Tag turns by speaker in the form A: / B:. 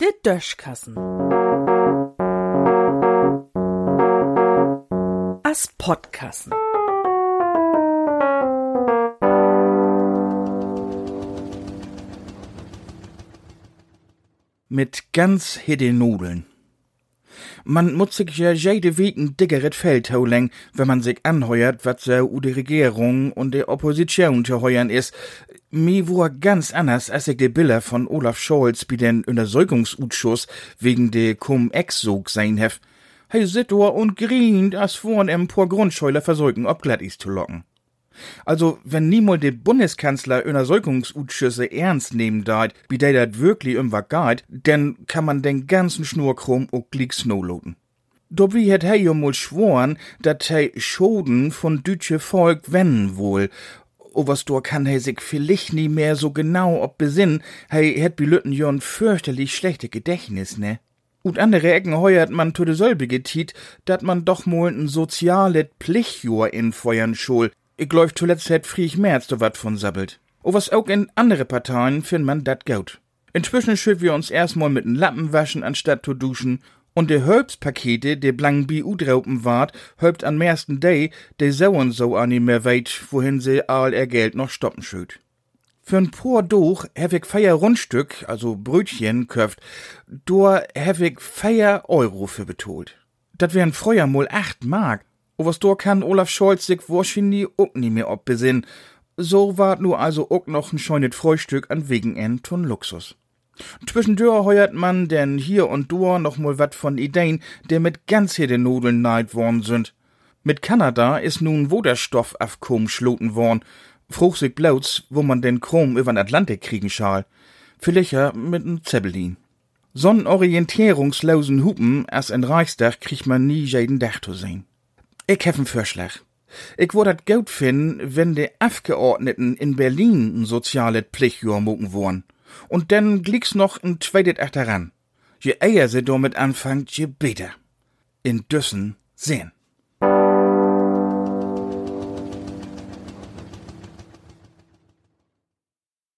A: Der Döschkassen. As Podkassen.
B: Mit ganz hidde Nudeln. Man muss sich ja jede Weg ein dickeres Feld holen, wenn man sich anheuert, was so u die Regierung und die Opposition zu heuern ist. Mi war ganz anders, als ich die Bilder von Olaf Scholz bei den Untersuchungsausschuss wegen de Cum-Ex-Sog sein hef. Hey, sit da und grient, als vorn em paar Grundscheuler versäugen, ob glatt is zu locken. Also, wenn niemals der Bundeskanzler Untersuchungsausschüsse ernst nehmen deit, wie der dat wirklich was geht, dann kann man den ganzen Schnurkrumm auch gleich snowloten. Dobby hat er ja mal schworen, dat er Schoden von dütsche Volk wenden wohl. O was do kann er sich vielleicht nie mehr so genau ob besinnen, er hat bi Lütten ja ein fürchterlich schlechte Gedächtnis, ne? Und andere Ecken heuert man zu de selbe Tiet, dat man doch mal ein sozialet Pflichtjur infeuern schol, ich glaub, zuletzt hätt Friech Merz da wat von sabbelt. O was auch in andere Parteien find man dat gaut. Inzwischen schütt wir uns erstmal mit n Lappen waschen anstatt zu duschen und de Hölbspakete, de blank bi udraupen wart, hölbt an ersten Day, de sauen so an mehr weit, wohin sie all ihr Geld noch stoppen schüt. Für'n paar Doch hab ich feier Rundstück, also Brötchen, köft, do hab ich feier Euro für betolt. Dat wären früher mal acht Mark. O was do kann Olaf Scholz sich wahrscheinlich auch nie mehr obbesinn. So ward nu also auch noch ein scheunet Frühstück an wegen en ton Luxus. Zwischendurch heuert man denn hier und do noch mal wat von Ideen, der mit ganz hier den Nudeln neid worden sind. Mit Kanada is nun wo der Stoff auf Chrom schloten worden. Fruch sich blauts, wo man den Chrom übern Atlantik kriegen schal. Vielleicht mit n Zeppelin. So'n orientierungslosen Hupen as en Reichstag kriegt man nie jeden Dach zu sehen. Ich hef n Vorschlag. Ich würd dat gut finden, wenn de Abgeordneten in Berlin n sozialet Pflichtjahr mucken wollen. Und dann glicks noch n zweitet achteran. Je eher sie damit anfangt, je besser. In Düssen sehen.